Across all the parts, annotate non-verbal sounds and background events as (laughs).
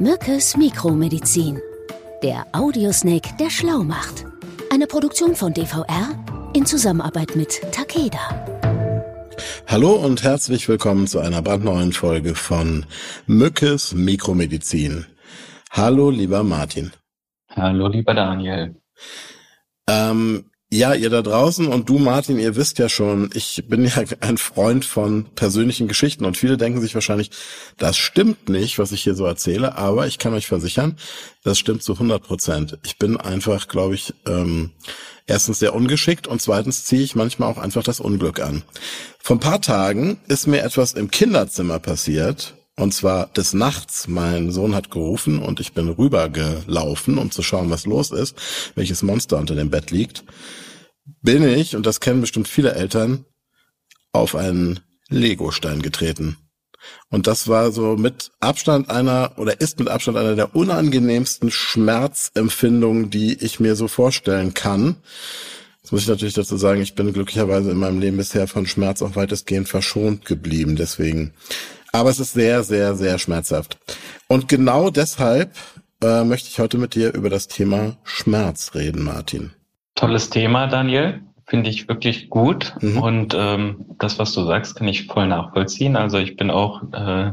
Mückes Mikromedizin. Der Audiosnake, der schlau macht. Eine Produktion von DVR in Zusammenarbeit mit Takeda. Hallo und herzlich willkommen zu einer brandneuen Folge von Mückes Mikromedizin. Hallo, lieber Martin. Hallo, lieber Daniel. Ähm, ja, ihr da draußen und du, Martin, ihr wisst ja schon, ich bin (laughs) ja ein Freund von persönlichen Geschichten und viele denken sich wahrscheinlich, das stimmt nicht, was ich hier so erzähle, aber ich kann euch versichern, das stimmt zu 100 Prozent. Ich bin einfach, glaube ich, ähm, erstens sehr ungeschickt und zweitens ziehe ich manchmal auch einfach das Unglück an. Vor ein paar Tagen ist mir etwas im Kinderzimmer passiert, und zwar des Nachts. Mein Sohn hat gerufen und ich bin rübergelaufen, um zu schauen, was los ist, welches Monster unter dem Bett liegt. Bin ich, und das kennen bestimmt viele Eltern, auf einen Legostein getreten. Und das war so mit Abstand einer oder ist mit Abstand einer der unangenehmsten Schmerzempfindungen, die ich mir so vorstellen kann. Jetzt muss ich natürlich dazu sagen, ich bin glücklicherweise in meinem Leben bisher von Schmerz auch weitestgehend verschont geblieben. Deswegen aber es ist sehr, sehr, sehr schmerzhaft. Und genau deshalb äh, möchte ich heute mit dir über das Thema Schmerz reden, Martin. Tolles Thema, Daniel. Finde ich wirklich gut. Mhm. Und ähm, das, was du sagst, kann ich voll nachvollziehen. Also ich bin auch äh,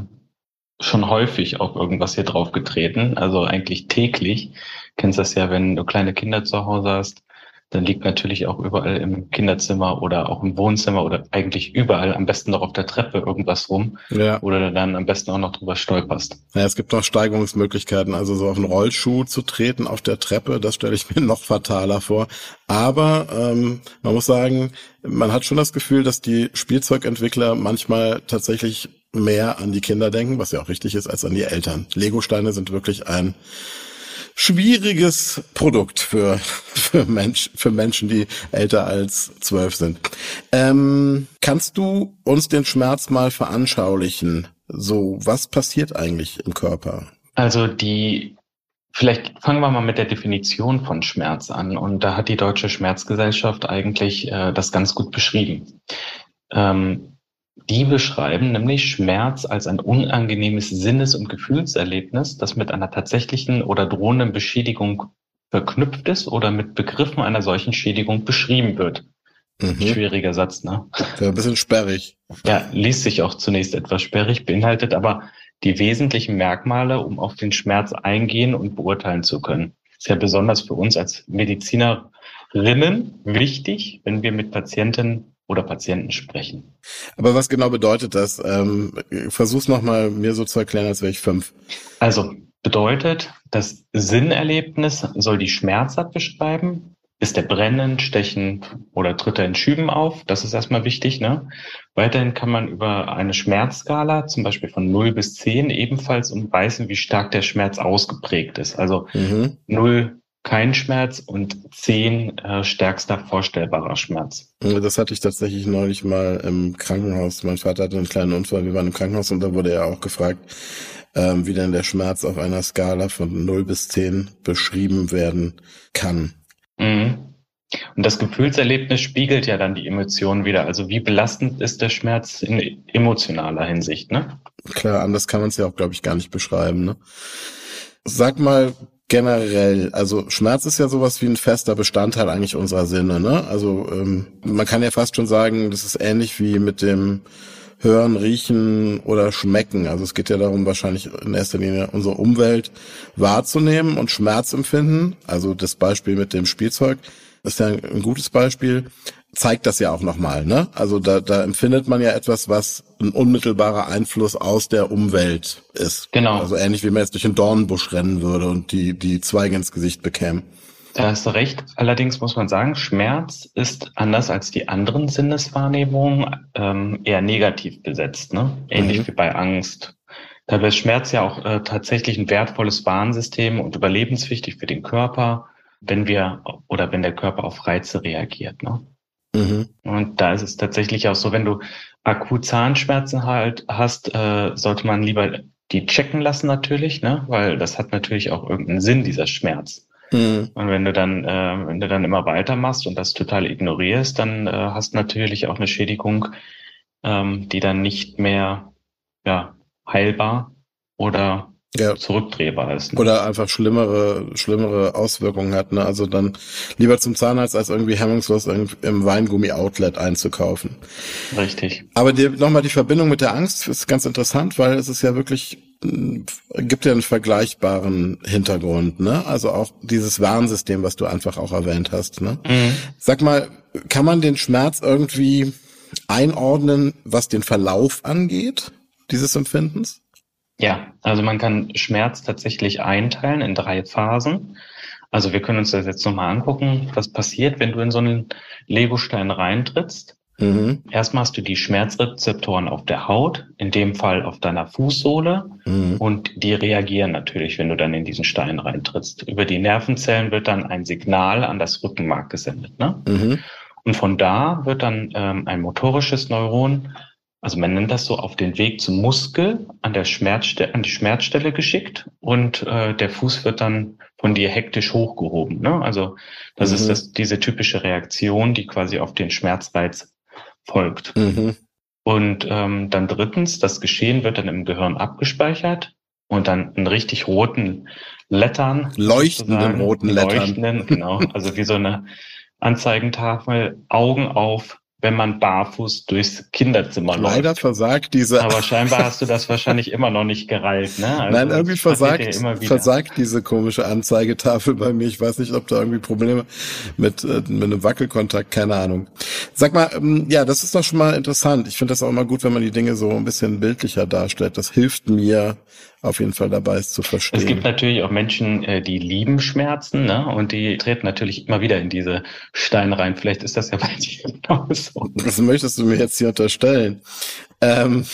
schon häufig auf irgendwas hier drauf getreten, also eigentlich täglich. Kennst das ja, wenn du kleine Kinder zu Hause hast, dann liegt natürlich auch überall im Kinderzimmer oder auch im Wohnzimmer oder eigentlich überall, am besten noch auf der Treppe irgendwas rum. Ja. Oder dann am besten auch noch drüber stolperst. Ja, es gibt noch Steigerungsmöglichkeiten, also so auf einen Rollschuh zu treten auf der Treppe, das stelle ich (laughs) mir noch fataler vor. Aber ähm, man muss sagen, man hat schon das Gefühl, dass die Spielzeugentwickler manchmal tatsächlich mehr an die Kinder denken, was ja auch richtig ist, als an die Eltern. Legosteine sind wirklich ein schwieriges Produkt für, (laughs) für, Mensch, für Menschen, die älter als zwölf sind. Ähm, kannst du uns den Schmerz mal veranschaulichen? So, was passiert eigentlich im Körper? Also die Vielleicht fangen wir mal mit der Definition von Schmerz an. Und da hat die Deutsche Schmerzgesellschaft eigentlich äh, das ganz gut beschrieben. Ähm, die beschreiben nämlich Schmerz als ein unangenehmes Sinnes- und Gefühlserlebnis, das mit einer tatsächlichen oder drohenden Beschädigung verknüpft ist oder mit Begriffen einer solchen Schädigung beschrieben wird. Mhm. Schwieriger Satz, ne? Ja, ein bisschen sperrig. Ja, liest sich auch zunächst etwas sperrig, beinhaltet aber die wesentlichen Merkmale, um auf den Schmerz eingehen und beurteilen zu können. Ist ja besonders für uns als Medizinerinnen wichtig, wenn wir mit Patienten oder Patienten sprechen. Aber was genau bedeutet das? Ähm, versuch's nochmal mir so zu erklären, als wäre ich fünf. Also bedeutet, das Sinnerlebnis soll die Schmerzart beschreiben. Ist der Brennen, Stechen oder tritt er in Schüben auf? Das ist erstmal wichtig. Ne? Weiterhin kann man über eine Schmerzskala, zum Beispiel von 0 bis 10, ebenfalls umreißen, wie stark der Schmerz ausgeprägt ist. Also mhm. 0 kein Schmerz und zehn äh, stärkster vorstellbarer Schmerz. Das hatte ich tatsächlich neulich mal im Krankenhaus. Mein Vater hatte einen kleinen Unfall, wir waren im Krankenhaus und da wurde er auch gefragt, ähm, wie denn der Schmerz auf einer Skala von 0 bis 10 beschrieben werden kann. Mhm. Und das Gefühlserlebnis spiegelt ja dann die Emotionen wieder. Also wie belastend ist der Schmerz in emotionaler Hinsicht, ne? Klar, anders kann man es ja auch, glaube ich, gar nicht beschreiben, ne? Sag mal, generell, also Schmerz ist ja sowas wie ein fester Bestandteil eigentlich unserer Sinne, ne? Also ähm, man kann ja fast schon sagen, das ist ähnlich wie mit dem Hören, Riechen oder Schmecken. Also es geht ja darum, wahrscheinlich in erster Linie unsere Umwelt wahrzunehmen und Schmerzempfinden. Also das Beispiel mit dem Spielzeug ist ja ein gutes Beispiel zeigt das ja auch nochmal, ne? Also da, da empfindet man ja etwas, was ein unmittelbarer Einfluss aus der Umwelt ist. Genau. Also ähnlich wie man jetzt durch einen Dornenbusch rennen würde und die, die Zweige ins Gesicht bekäme. Da hast du recht. Allerdings muss man sagen, Schmerz ist anders als die anderen Sinneswahrnehmungen ähm, eher negativ besetzt, ne? Ähnlich mhm. wie bei Angst. Dabei ist Schmerz ja auch äh, tatsächlich ein wertvolles Warnsystem und überlebenswichtig für den Körper, wenn wir oder wenn der Körper auf Reize reagiert. Ne? Mhm. Und da ist es tatsächlich auch so, wenn du akut Zahnschmerzen halt hast, äh, sollte man lieber die checken lassen natürlich, ne? weil das hat natürlich auch irgendeinen Sinn, dieser Schmerz. Mhm. Und wenn du dann, äh, wenn du dann immer weitermachst und das total ignorierst, dann äh, hast du natürlich auch eine Schädigung, ähm, die dann nicht mehr ja, heilbar oder ja. zurückdrehbar ist. Ne? Oder einfach schlimmere, schlimmere Auswirkungen hat. Ne? Also dann lieber zum Zahnarzt, als irgendwie hemmungslos im Weingummi-Outlet einzukaufen. Richtig. Aber dir nochmal die Verbindung mit der Angst ist ganz interessant, weil es ist ja wirklich gibt ja einen vergleichbaren Hintergrund, ne? Also auch dieses Warnsystem, was du einfach auch erwähnt hast, ne? Mhm. Sag mal, kann man den Schmerz irgendwie einordnen, was den Verlauf angeht, dieses Empfindens? Ja, also man kann Schmerz tatsächlich einteilen in drei Phasen. Also wir können uns das jetzt nochmal angucken, was passiert, wenn du in so einen Legostein reintrittst. Mhm. Erstmal hast du die Schmerzrezeptoren auf der Haut, in dem Fall auf deiner Fußsohle, mhm. und die reagieren natürlich, wenn du dann in diesen Stein reintrittst. Über die Nervenzellen wird dann ein Signal an das Rückenmark gesendet. Ne? Mhm. Und von da wird dann ähm, ein motorisches Neuron also man nennt das so auf den Weg zum Muskel an der Schmerzstelle, an die Schmerzstelle geschickt und äh, der Fuß wird dann von dir hektisch hochgehoben. Ne? Also das mhm. ist das, diese typische Reaktion, die quasi auf den Schmerzreiz folgt. Mhm. Und ähm, dann drittens, das Geschehen wird dann im Gehirn abgespeichert und dann in richtig roten Lettern. Leuchtenden roten Lettern. Leuchtenden, genau. Also wie so eine Anzeigentafel, Augen auf, wenn man barfuß durchs Kinderzimmer läuft. Leider versagt diese. Aber scheinbar hast du das wahrscheinlich immer noch nicht gereilt, ne? Also Nein, irgendwie versagt, versagt diese komische Anzeigetafel bei mir. Ich weiß nicht, ob da irgendwie Probleme mit, äh, mit einem Wackelkontakt, keine Ahnung. Sag mal, ähm, ja, das ist doch schon mal interessant. Ich finde das auch immer gut, wenn man die Dinge so ein bisschen bildlicher darstellt. Das hilft mir, auf jeden Fall dabei ist zu verstehen. Es gibt natürlich auch Menschen, äh, die lieben Schmerzen, ne? Und die treten natürlich immer wieder in diese Steine rein. Vielleicht ist das ja bei (laughs) dir genauso. Was möchtest du mir jetzt hier unterstellen? Ähm,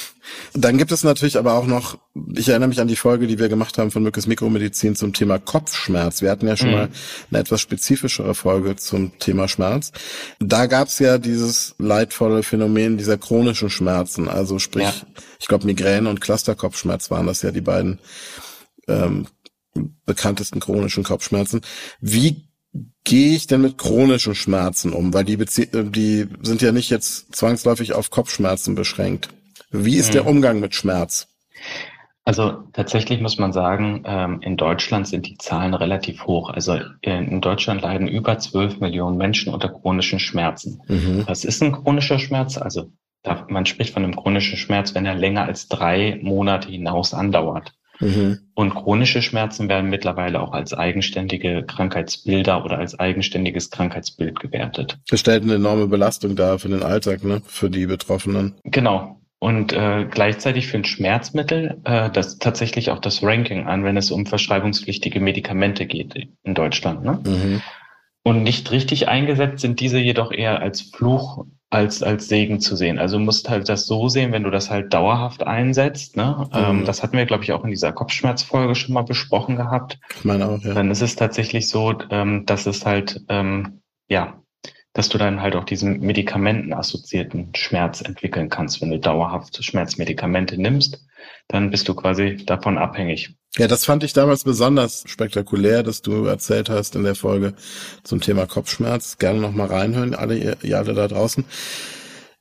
dann gibt es natürlich aber auch noch, ich erinnere mich an die Folge, die wir gemacht haben von Mückes Mikromedizin zum Thema Kopfschmerz. Wir hatten ja schon mhm. mal eine etwas spezifischere Folge zum Thema Schmerz. Da gab es ja dieses leidvolle Phänomen dieser chronischen Schmerzen. Also sprich, ja. ich glaube Migräne und Clusterkopfschmerz waren das ja die beiden ähm, bekanntesten chronischen Kopfschmerzen. Wie gehe ich denn mit chronischen Schmerzen um? Weil die, Bezie die sind ja nicht jetzt zwangsläufig auf Kopfschmerzen beschränkt. Wie ist mhm. der Umgang mit Schmerz? Also tatsächlich muss man sagen, ähm, in Deutschland sind die Zahlen relativ hoch. Also in Deutschland leiden über 12 Millionen Menschen unter chronischen Schmerzen. Mhm. Was ist ein chronischer Schmerz? Also man spricht von einem chronischen Schmerz, wenn er länger als drei Monate hinaus andauert. Mhm. Und chronische Schmerzen werden mittlerweile auch als eigenständige Krankheitsbilder oder als eigenständiges Krankheitsbild gewertet. Das stellt eine enorme Belastung dar für den Alltag, ne? für die Betroffenen. Genau. Und äh, gleichzeitig für ein Schmerzmittel äh, das tatsächlich auch das Ranking an, wenn es um verschreibungspflichtige Medikamente geht in Deutschland. Ne? Mhm. Und nicht richtig eingesetzt sind diese jedoch eher als Fluch als, als Segen zu sehen. Also du musst halt das so sehen, wenn du das halt dauerhaft einsetzt. Ne? Ähm, mhm. Ähm, das hatten wir, glaube ich, auch in dieser Kopfschmerzfolge schon mal besprochen gehabt. Ich meine auch, ja. Dann ist es tatsächlich so, ähm, dass es halt, ähm, ja, dass du dann halt auch diesen medikamentenassoziierten Schmerz entwickeln kannst. Wenn du dauerhaft Schmerzmedikamente nimmst, dann bist du quasi davon abhängig. Ja, das fand ich damals besonders spektakulär, dass du erzählt hast in der Folge zum Thema Kopfschmerz. Gerne nochmal reinhören, alle ihr, alle da draußen.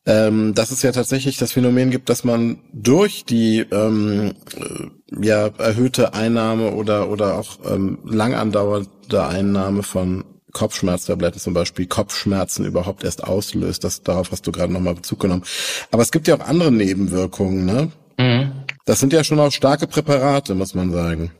Ähm, dass es ja tatsächlich das Phänomen gibt, dass man durch die ähm, äh, ja erhöhte Einnahme oder oder auch ähm, lang andauernde Einnahme von Kopfschmerztabletten zum Beispiel Kopfschmerzen überhaupt erst auslöst. Das, darauf hast du gerade nochmal Bezug genommen. Aber es gibt ja auch andere Nebenwirkungen, ne? Mhm. Das sind ja schon auch starke Präparate, muss man sagen.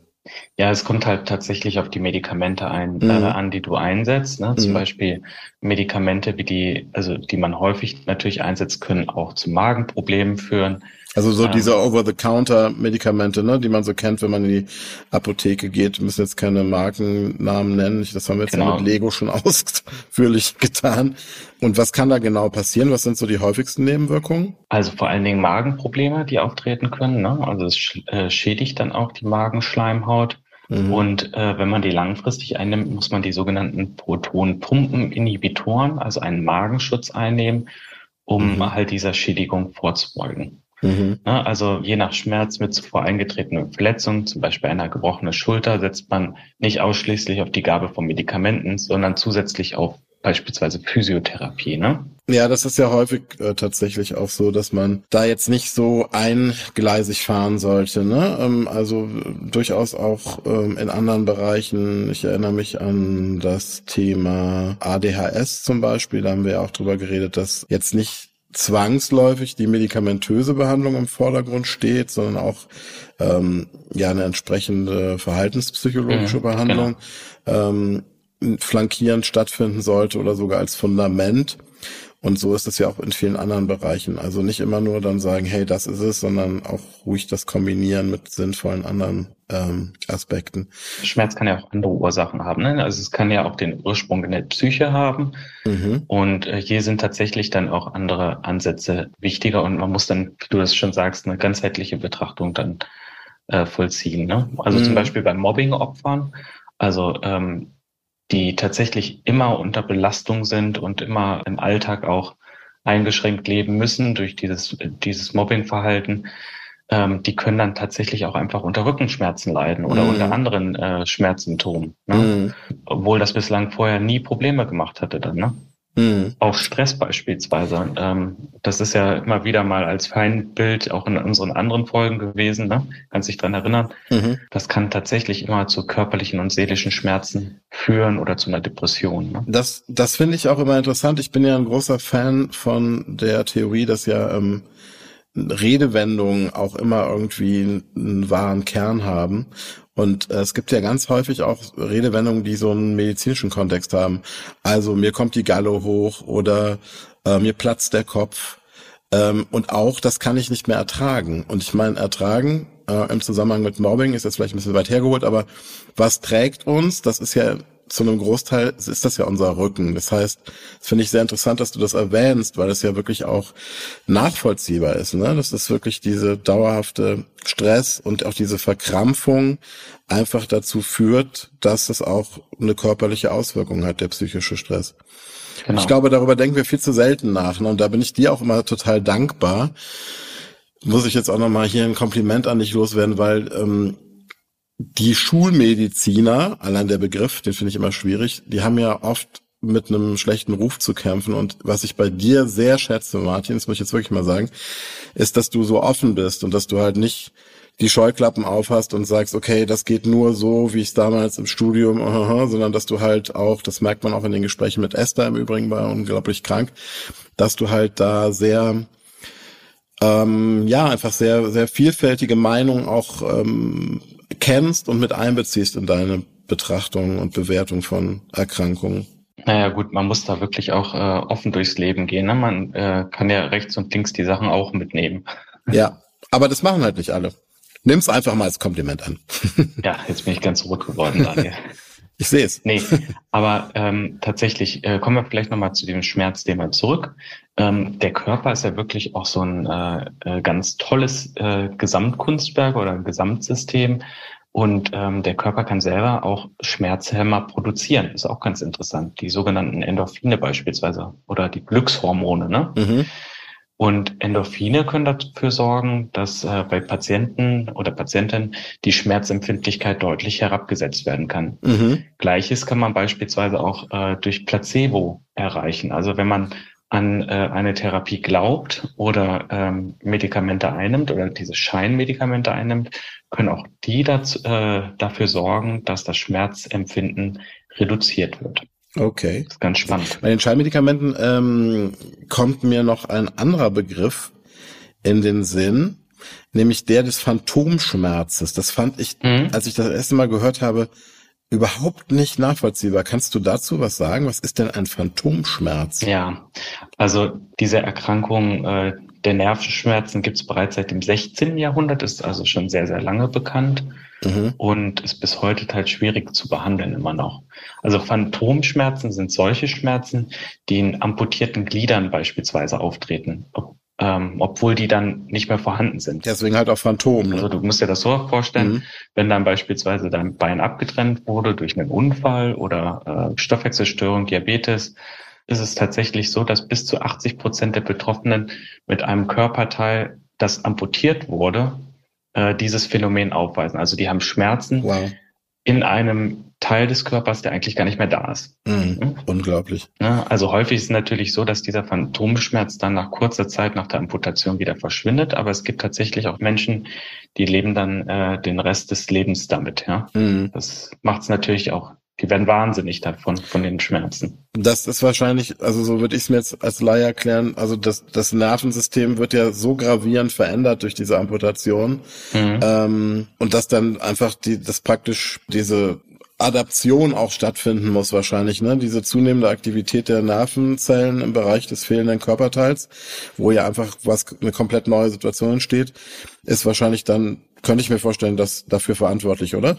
Ja, es kommt halt tatsächlich auf die Medikamente ein, mhm. äh, an, die du einsetzt. Ne? Zum mhm. Beispiel Medikamente, wie die, also die man häufig natürlich einsetzt, können auch zu Magenproblemen führen. Also so ähm, diese Over-the-Counter-Medikamente, ne, die man so kennt, wenn man in die Apotheke geht, müssen jetzt keine Markennamen nennen. Das haben wir jetzt genau. ja mit Lego schon (laughs) ausführlich getan. Und was kann da genau passieren? Was sind so die häufigsten Nebenwirkungen? Also vor allen Dingen Magenprobleme, die auftreten können. Ne? Also es äh, schädigt dann auch die Magenschleimhaut. Mhm. Und äh, wenn man die langfristig einnimmt, muss man die sogenannten Protonpumpeninhibitoren, also einen Magenschutz einnehmen, um mhm. halt dieser Schädigung vorzubeugen. Mhm. Ne, also je nach Schmerz mit zuvor eingetretenen Verletzungen, zum Beispiel einer gebrochenen Schulter, setzt man nicht ausschließlich auf die Gabe von Medikamenten, sondern zusätzlich auf beispielsweise Physiotherapie. Ne? Ja, das ist ja häufig äh, tatsächlich auch so, dass man da jetzt nicht so eingleisig fahren sollte. Ne? Ähm, also äh, durchaus auch ähm, in anderen Bereichen. Ich erinnere mich an das Thema ADHS zum Beispiel. Da haben wir ja auch drüber geredet, dass jetzt nicht zwangsläufig die medikamentöse Behandlung im Vordergrund steht, sondern auch ähm, ja eine entsprechende verhaltenspsychologische mhm, Behandlung genau. ähm, flankierend stattfinden sollte oder sogar als Fundament. Und so ist es ja auch in vielen anderen Bereichen. Also nicht immer nur dann sagen, hey, das ist es, sondern auch ruhig das kombinieren mit sinnvollen anderen ähm, Aspekten. Schmerz kann ja auch andere Ursachen haben. Ne? Also es kann ja auch den Ursprung in der Psyche haben. Mhm. Und äh, hier sind tatsächlich dann auch andere Ansätze wichtiger. Und man muss dann, wie du das schon sagst, eine ganzheitliche Betrachtung dann äh, vollziehen. Ne? Also mhm. zum Beispiel bei Mobbing-Opfern. Also ähm, die tatsächlich immer unter Belastung sind und immer im Alltag auch eingeschränkt leben müssen durch dieses, dieses Mobbingverhalten, ähm, die können dann tatsächlich auch einfach unter Rückenschmerzen leiden oder mhm. unter anderen äh, Schmerzsymptomen. Ne? Mhm. Obwohl das bislang vorher nie Probleme gemacht hatte dann, ne? Mhm. Auch Stress beispielsweise. Ähm, das ist ja immer wieder mal als Feindbild auch in unseren anderen Folgen gewesen. Ne? Kannst dich dran erinnern? Mhm. Das kann tatsächlich immer zu körperlichen und seelischen Schmerzen führen oder zu einer Depression. Ne? Das, das finde ich auch immer interessant. Ich bin ja ein großer Fan von der Theorie, dass ja ähm, Redewendungen auch immer irgendwie einen wahren Kern haben. Und äh, es gibt ja ganz häufig auch Redewendungen, die so einen medizinischen Kontext haben. Also mir kommt die Gallo hoch oder äh, mir platzt der Kopf. Ähm, und auch, das kann ich nicht mehr ertragen. Und ich meine, ertragen äh, im Zusammenhang mit Mobbing ist jetzt vielleicht ein bisschen weit hergeholt, aber was trägt uns? Das ist ja zu einem Großteil ist das ja unser Rücken. Das heißt, das finde ich sehr interessant, dass du das erwähnst, weil es ja wirklich auch nachvollziehbar ist. Ne? Das ist wirklich diese dauerhafte Stress und auch diese Verkrampfung einfach dazu führt, dass es auch eine körperliche Auswirkung hat, der psychische Stress. Genau. Ich glaube, darüber denken wir viel zu selten nach. Ne? Und da bin ich dir auch immer total dankbar. Muss ich jetzt auch nochmal hier ein Kompliment an dich loswerden, weil ähm, die Schulmediziner, allein der Begriff, den finde ich immer schwierig, die haben ja oft mit einem schlechten Ruf zu kämpfen. Und was ich bei dir sehr schätze, Martin, das muss ich jetzt wirklich mal sagen, ist, dass du so offen bist und dass du halt nicht die Scheuklappen aufhast und sagst, okay, das geht nur so, wie ich es damals im Studium, uh, (laughs) sondern dass du halt auch, das merkt man auch in den Gesprächen mit Esther im Übrigen, war unglaublich krank, dass du halt da sehr ähm, ja, einfach sehr, sehr vielfältige Meinungen auch ähm, kennst und mit einbeziehst in deine Betrachtung und Bewertung von Erkrankungen. Naja gut, man muss da wirklich auch äh, offen durchs Leben gehen. Ne? Man äh, kann ja rechts und links die Sachen auch mitnehmen. (laughs) Ja, aber das machen halt nicht alle. Nimm's einfach mal als Kompliment an. ja, jetzt bin ich ganz rot geworden, Daniel. (laughs) Ich sehe es. Nee, aber ähm, tatsächlich äh, kommen wir vielleicht nochmal zu dem Schmerzthema zurück. Ähm, der Körper ist ja wirklich auch so ein äh, äh, ganz tolles äh, Gesamtkunstwerk oder Gesamtsystem. Und ähm, der Körper kann selber auch Schmerzhämmer produzieren. Ist auch ganz interessant. Die sogenannten Endorphine beispielsweise oder die Glückshormone. Ne? Mhm. Und Endorphine können dafür sorgen, dass äh, bei Patienten oder Patientinnen die Schmerzempfindlichkeit deutlich herabgesetzt werden kann. Mhm. Gleiches kann man beispielsweise auch äh, durch Placebo erreichen. Also wenn man an äh, eine Therapie glaubt oder ähm, Medikamente einnimmt oder diese Scheinmedikamente einnimmt, können auch die dazu, äh, dafür sorgen, dass das Schmerzempfinden reduziert wird. Okay. Das ist ganz spannend. Bei den Schallmedikamenten ähm, kommt mir noch ein anderer Begriff in den Sinn, nämlich der des Phantomschmerzes. Das fand ich, mhm. als ich das erste Mal gehört habe, überhaupt nicht nachvollziehbar. Kannst du dazu was sagen? Was ist denn ein Phantomschmerz? Ja, also diese Erkrankung äh, der Nervenschmerzen gibt es bereits seit dem 16. Jahrhundert, ist also schon sehr, sehr lange bekannt mhm. und ist bis heute halt schwierig zu behandeln immer noch. Also Phantomschmerzen sind solche Schmerzen, die in amputierten Gliedern beispielsweise auftreten, ob, ähm, obwohl die dann nicht mehr vorhanden sind. Deswegen halt auch Phantom. Ne? Also du musst dir das so vorstellen, mhm. wenn dann beispielsweise dein Bein abgetrennt wurde durch einen Unfall oder äh, Stoffwechselstörung, Diabetes, ist es tatsächlich so, dass bis zu 80 Prozent der Betroffenen mit einem Körperteil, das amputiert wurde, äh, dieses Phänomen aufweisen. Also die haben Schmerzen wow. in einem Teil des Körpers, der eigentlich gar nicht mehr da ist. Mhm. Mhm. Unglaublich. Ja, also häufig ist es natürlich so, dass dieser Phantomschmerz dann nach kurzer Zeit nach der Amputation wieder verschwindet, aber es gibt tatsächlich auch Menschen, die leben dann äh, den Rest des Lebens damit. Ja, mhm. das macht es natürlich auch die werden wahnsinnig davon, von den Schmerzen. Das ist wahrscheinlich, also so würde ich es mir jetzt als Laie erklären, also das, das Nervensystem wird ja so gravierend verändert durch diese Amputation mhm. ähm, und dass dann einfach die, das praktisch diese Adaption auch stattfinden muss wahrscheinlich, ne? Diese zunehmende Aktivität der Nervenzellen im Bereich des fehlenden Körperteils, wo ja einfach was eine komplett neue Situation entsteht, ist wahrscheinlich dann, könnte ich mir vorstellen, dass dafür verantwortlich, oder?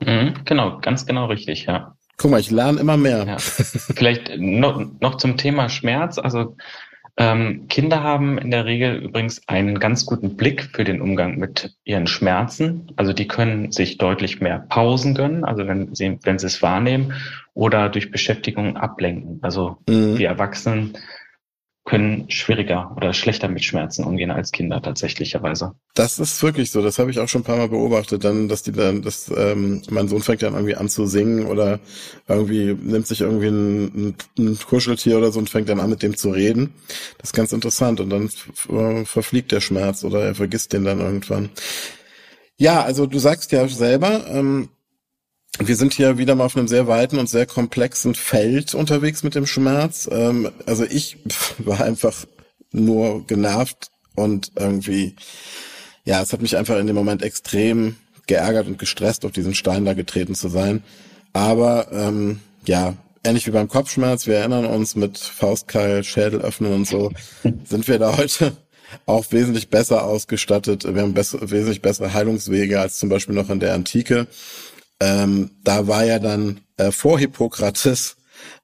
Mhm, genau, ganz genau richtig, ja. Guck mal, ich lerne immer mehr. Ja. (laughs) Vielleicht noch, noch zum Thema Schmerz. Also ähm, Kinder haben in der Regel übrigens einen ganz guten Blick für den Umgang mit ihren Schmerzen. Also die können sich deutlich mehr Pausen gönnen, also wenn sie, wenn sie es wahrnehmen, oder durch Beschäftigung ablenken. Also mhm. die Erwachsenen können schwieriger oder schlechter mit Schmerzen umgehen als Kinder tatsächlicherweise. Das ist wirklich so. Das habe ich auch schon ein paar Mal beobachtet, dann, dass die dann, dass ähm, mein Sohn fängt dann irgendwie an zu singen oder irgendwie nimmt sich irgendwie ein, ein Kuscheltier oder so und fängt dann an mit dem zu reden. Das ist ganz interessant und dann verfliegt der Schmerz oder er vergisst den dann irgendwann. Ja, also du sagst ja selber, ähm, wir sind hier wieder mal auf einem sehr weiten und sehr komplexen Feld unterwegs mit dem Schmerz. Ähm, also ich (laughs) war einfach nur genervt und irgendwie, ja, es hat mich einfach in dem Moment extrem geärgert und gestresst, auf diesen Stein da getreten zu sein. Aber ähm, ja, ähnlich wie beim Kopfschmerz, wir erinnern uns mit Faustkeil, Schädel öffnen und so, (laughs) sind wir da heute auch wesentlich besser ausgestattet. Wir haben bess wesentlich bessere Heilungswege als zum Beispiel noch in der Antike. Ähm, da war ja dann äh, vor Hippokrates,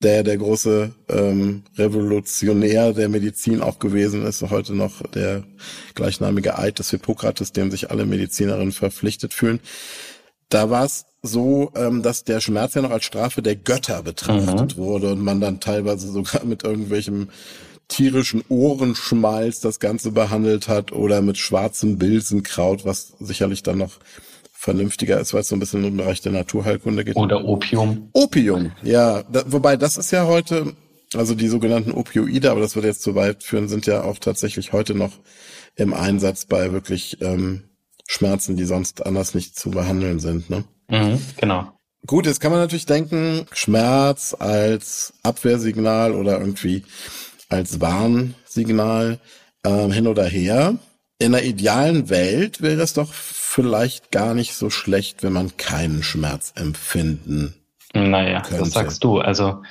der der große ähm, Revolutionär der Medizin auch gewesen ist, heute noch der gleichnamige Eid des Hippokrates, dem sich alle Medizinerinnen verpflichtet fühlen. Da war es so, ähm, dass der Schmerz ja noch als Strafe der Götter betrachtet mhm. wurde und man dann teilweise sogar mit irgendwelchem tierischen Ohrenschmalz das Ganze behandelt hat oder mit schwarzem Bilsenkraut, was sicherlich dann noch vernünftiger ist, weil es so ein bisschen im Bereich der Naturheilkunde geht. Oder Opium. Opium, ja. Da, wobei das ist ja heute, also die sogenannten Opioide, aber das würde jetzt zu weit führen, sind ja auch tatsächlich heute noch im Einsatz bei wirklich ähm, Schmerzen, die sonst anders nicht zu behandeln sind. Ne? Mhm, genau. Gut, jetzt kann man natürlich denken, Schmerz als Abwehrsignal oder irgendwie als Warnsignal ähm, hin oder her. In einer idealen Welt wäre es doch vielleicht gar nicht so schlecht, wenn man keinen Schmerz empfinden Naja, könnte. das sagst du. Also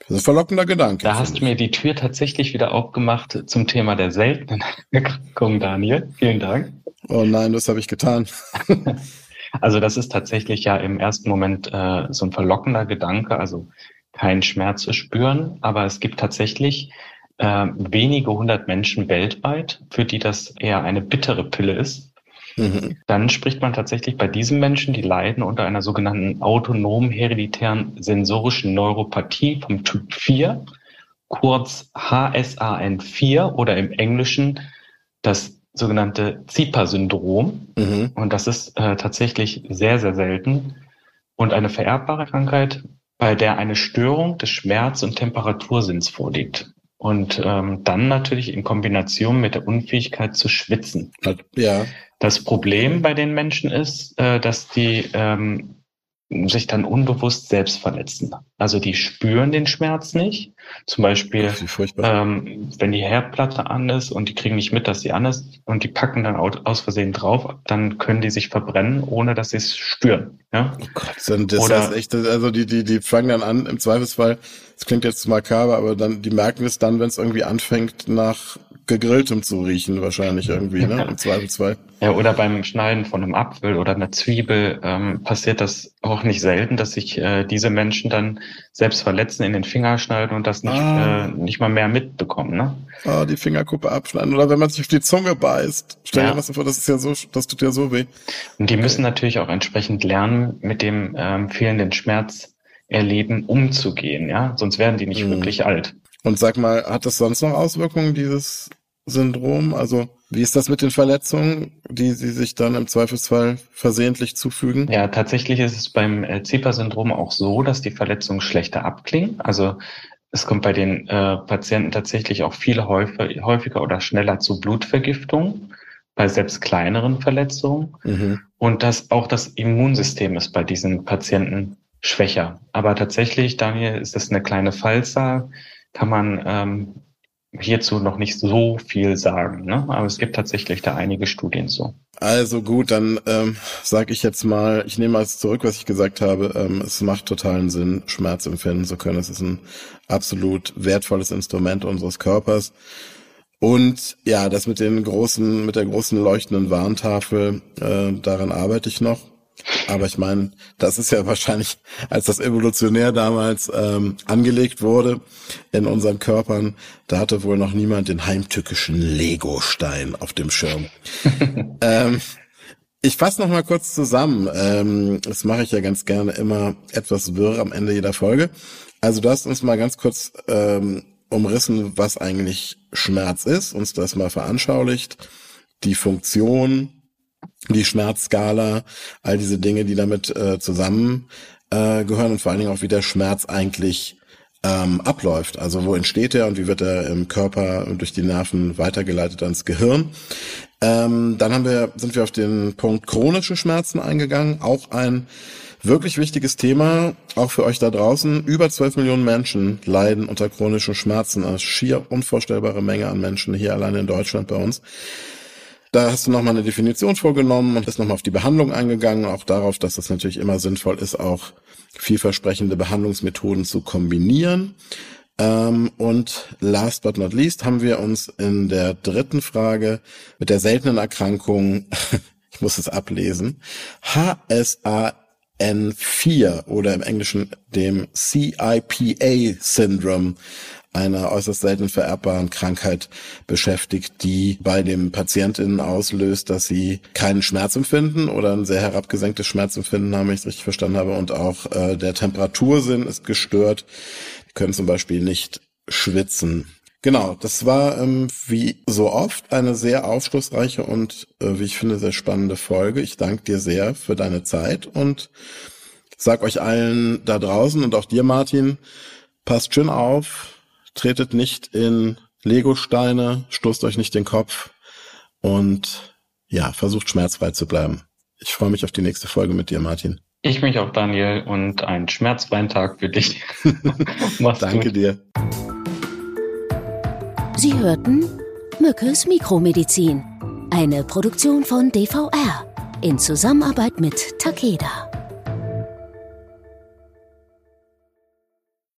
das ist ein verlockender Gedanke. Da hast du mir die Tür tatsächlich wieder aufgemacht zum Thema der seltenen Erkrankungen, Daniel. Vielen Dank. Oh nein, das habe ich getan. (laughs) also das ist tatsächlich ja im ersten Moment äh, so ein verlockender Gedanke, also keinen Schmerz zu spüren. Aber es gibt tatsächlich äh, wenige hundert Menschen weltweit, für die das eher eine bittere Pille ist. Mhm. Dann spricht man tatsächlich bei diesen Menschen, die leiden unter einer sogenannten autonomen hereditären sensorischen Neuropathie vom Typ 4, kurz HSAN4 oder im Englischen das sogenannte ZIPA-Syndrom. Mhm. Und das ist äh, tatsächlich sehr, sehr selten und eine vererbbare Krankheit, bei der eine Störung des Schmerz- und Temperatursinns vorliegt. Und ähm, dann natürlich in Kombination mit der Unfähigkeit zu schwitzen. Ja. Das Problem bei den Menschen ist, äh, dass die ähm, sich dann unbewusst selbst verletzen. Also die spüren den Schmerz nicht. Zum Beispiel, ähm, wenn die Herdplatte an ist und die kriegen nicht mit, dass sie an ist und die packen dann aus Versehen drauf, dann können die sich verbrennen, ohne dass sie es spüren. Ja? Oh Gott, das Oder, ist echt, also die, die, die fangen dann an, im Zweifelsfall, das klingt jetzt makaber, aber dann, die merken es dann, wenn es irgendwie anfängt, nach gegrilltem zu riechen, wahrscheinlich irgendwie, ne? Im Zweifelsfall. Ja, oder beim Schneiden von einem Apfel oder einer Zwiebel ähm, passiert das auch nicht selten, dass sich äh, diese Menschen dann selbst verletzen, in den Finger schneiden und das nicht, ah. äh, nicht mal mehr mitbekommen, ne? Ah, die Fingerkuppe abschneiden. Oder wenn man sich auf die Zunge beißt. Stell dir ja. das vor, das ist ja so, das tut ja so weh. Und die müssen natürlich auch entsprechend lernen, mit dem ähm, fehlenden Schmerz erleben, umzugehen, ja? Sonst werden die nicht mhm. wirklich alt. Und sag mal, hat das sonst noch Auswirkungen, dieses Syndrom? Also wie ist das mit den Verletzungen, die Sie sich dann im Zweifelsfall versehentlich zufügen? Ja, tatsächlich ist es beim äh, Zika-Syndrom auch so, dass die Verletzungen schlechter abklingen. Also es kommt bei den äh, Patienten tatsächlich auch viel häufig, häufiger oder schneller zu Blutvergiftungen bei selbst kleineren Verletzungen. Mhm. Und dass auch das Immunsystem ist bei diesen Patienten schwächer. Aber tatsächlich, Daniel, ist das eine kleine Fallzahl, kann man ähm, hierzu noch nicht so viel sagen. Ne? Aber es gibt tatsächlich da einige Studien so. Also gut, dann ähm, sage ich jetzt mal, ich nehme alles zurück, was ich gesagt habe. Ähm, es macht totalen Sinn, Schmerz empfinden zu können. Es ist ein absolut wertvolles Instrument unseres Körpers. Und ja, das mit den großen, mit der großen leuchtenden Warntafel, äh, daran arbeite ich noch. Aber ich meine, das ist ja wahrscheinlich, als das evolutionär damals ähm, angelegt wurde in unseren Körpern, da hatte wohl noch niemand den heimtückischen Lego-Stein auf dem Schirm. (laughs) ähm, ich fasse noch mal kurz zusammen. Ähm, das mache ich ja ganz gerne immer etwas wirr am Ende jeder Folge. Also du hast uns mal ganz kurz ähm, umrissen, was eigentlich Schmerz ist, uns das mal veranschaulicht, die Funktion, die Schmerzskala, all diese Dinge, die damit äh, zusammen äh, gehören und vor allen Dingen auch, wie der Schmerz eigentlich ähm, abläuft. Also wo entsteht er und wie wird er im Körper durch die Nerven weitergeleitet ans Gehirn. Ähm, dann haben wir, sind wir auf den Punkt chronische Schmerzen eingegangen. Auch ein wirklich wichtiges Thema, auch für euch da draußen. Über 12 Millionen Menschen leiden unter chronischen Schmerzen. Eine schier unvorstellbare Menge an Menschen hier alleine in Deutschland bei uns. Da hast du nochmal eine Definition vorgenommen und bist nochmal auf die Behandlung eingegangen, auch darauf, dass es natürlich immer sinnvoll ist, auch vielversprechende Behandlungsmethoden zu kombinieren. Ähm, und last but not least haben wir uns in der dritten Frage mit der seltenen Erkrankung, (laughs) ich muss es ablesen, HSAN4 oder im Englischen dem CIPA-Syndrom einer äußerst selten vererbbaren Krankheit beschäftigt, die bei dem Patientinnen auslöst, dass sie keinen Schmerz empfinden oder ein sehr herabgesenktes Schmerzempfinden haben, wenn ich es richtig verstanden habe. Und auch äh, der Temperatursinn ist gestört. Die können zum Beispiel nicht schwitzen. Genau, das war ähm, wie so oft eine sehr aufschlussreiche und, äh, wie ich finde, sehr spannende Folge. Ich danke dir sehr für deine Zeit und sag euch allen da draußen und auch dir, Martin, passt schön auf, tretet nicht in Lego-Steine, stoßt euch nicht den Kopf und ja, versucht schmerzfrei zu bleiben. Ich freue mich auf die nächste Folge mit dir, Martin. Ich mich auch, Daniel, und einen schmerzfreien Tag für dich. (laughs) Danke gut. dir. Sie hörten Mückes Mikromedizin, eine Produktion von DVR in Zusammenarbeit mit Takeda.